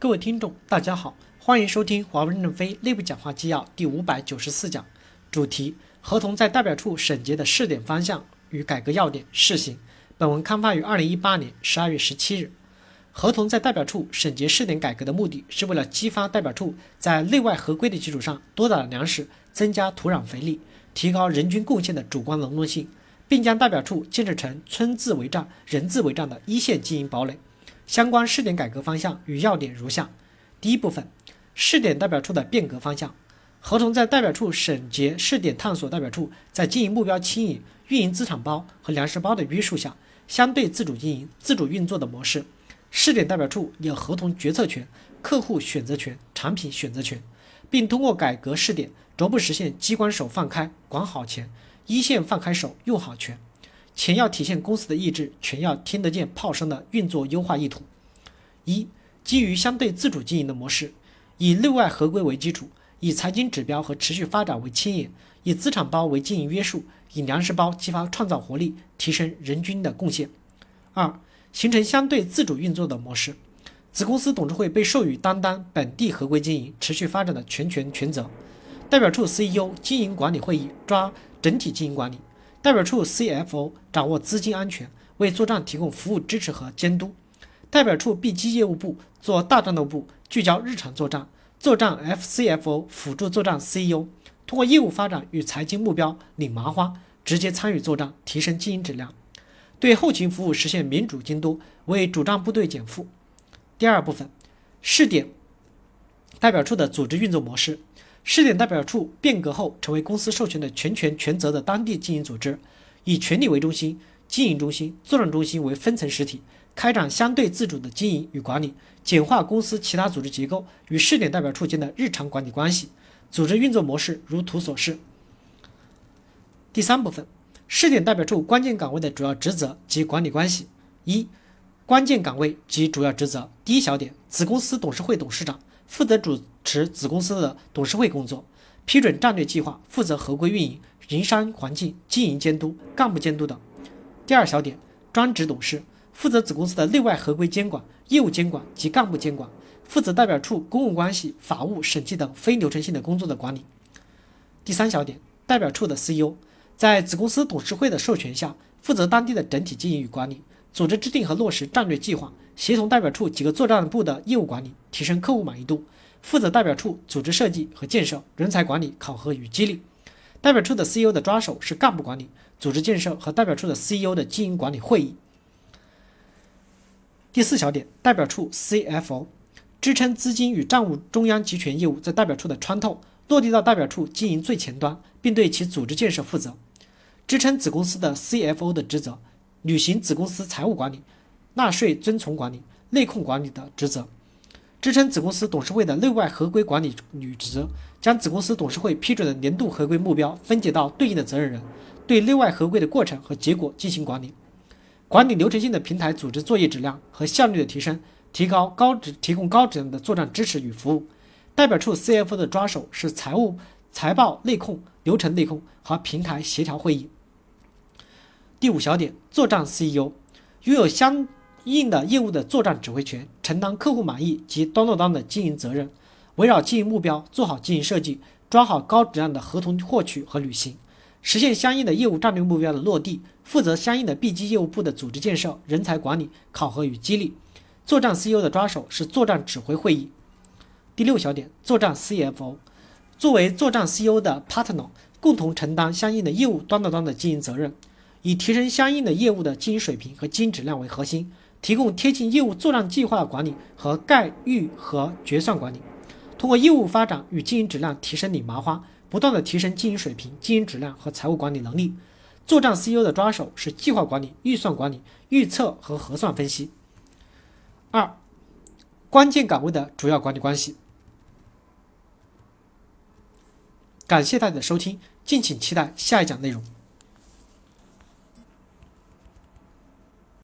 各位听众，大家好，欢迎收听华为任正非内部讲话纪要第五百九十四讲，主题：合同在代表处审结的试点方向与改革要点试行。本文刊发于二零一八年十二月十七日。合同在代表处审结试点改革的目的是为了激发代表处在内外合规的基础上多打粮食，增加土壤肥力，提高人均贡献的主观能动性，并将代表处建设成村自为战、人自为战的一线经营堡垒。相关试点改革方向与要点如下：第一部分，试点代表处的变革方向。合同在代表处审结试点探索代表处在经营目标牵引、运营资产包和粮食包的约束下，相对自主经营、自主运作的模式。试点代表处有合同决策权、客户选择权、产品选择权，并通过改革试点，逐步实现机关手放开管好钱，一线放开手用好权。钱要体现公司的意志，权要听得见炮声的运作优化意图。一、基于相对自主经营的模式，以内外合规为基础，以财经指标和持续发展为牵引，以资产包为经营约束，以粮食包激发创造活力，提升人均的贡献。二、形成相对自主运作的模式，子公司董事会被授予担当本地合规经营、持续发展的全权全责，代表处 CEO 经营管理会议抓整体经营管理。代表处 CFO 掌握资金安全，为作战提供服务支持和监督。代表处 BG 业务部做大战斗部，聚焦日常作战。作战 FCFO 辅助作战 CEO，通过业务发展与财经目标领麻花，直接参与作战，提升经营质量。对后勤服务实现民主监督，为主战部队减负。第二部分，试点代表处的组织运作模式。试点代表处变革后，成为公司授权的全权全责的当地经营组织，以权力为中心、经营中心、作战中心为分层实体，开展相对自主的经营与管理，简化公司其他组织结构与试点代表处间的日常管理关系。组织运作模式如图所示。第三部分，试点代表处关键岗位的主要职责及管理关系。一、关键岗位及主要职责。第一小点，子公司董事会董事长。负责主持子公司的董事会工作，批准战略计划，负责合规运营、营商环境、经营监督、干部监督等。第二小点，专职董事负责子公司的内外合规监管、业务监管及干部监管，负责代表处公共关系、法务、审计等非流程性的工作的管理。第三小点，代表处的 CEO 在子公司董事会的授权下，负责当地的整体经营与管理，组织制定和落实战略计划。协同代表处几个作战部的业务管理，提升客户满意度；负责代表处组织设计和建设、人才管理、考核与激励。代表处的 CEO 的抓手是干部管理、组织建设和代表处的 CEO 的经营管理会议。第四小点，代表处 CFO 支撑资金与账务中央集权业务在代表处的穿透，落地到代表处经营最前端，并对其组织建设负责，支撑子公司的 CFO 的职责，履行子公司财务管理。纳税遵从管理、内控管理的职责，支撑子公司董事会的内外合规管理履职，将子公司董事会批准的年度合规目标分解到对应的责任人，对内外合规的过程和结果进行管理，管理流程性的平台组织作业质量和效率的提升，提高高质提供高质量的作战支持与服务。代表处 CFO 的抓手是财务、财报内控、流程内控和平台协调会议。第五小点，作战 CEO 拥有相。应的业务的作战指挥权，承担客户满意及端到端的经营责任，围绕经营目标做好经营设计，抓好高质量的合同获取和履行，实现相应的业务战略目标的落地，负责相应的 B 级业务部的组织建设、人才管理、考核与激励。作战 CEO 的抓手是作战指挥会议。第六小点，作战 CFO 作为作战 CEO 的 partner，共同承担相应的业务端到端的经营责任，以提升相应的业务的经营水平和经营质量为核心。提供贴近业务作战计划的管理和概预和决算管理，通过业务发展与经营质量提升领麻花，不断的提升经营水平、经营质量和财务管理能力。作战 CEO 的抓手是计划管理、预算管理、预测和核算分析。二、关键岗位的主要管理关系。感谢大家的收听，敬请期待下一讲内容。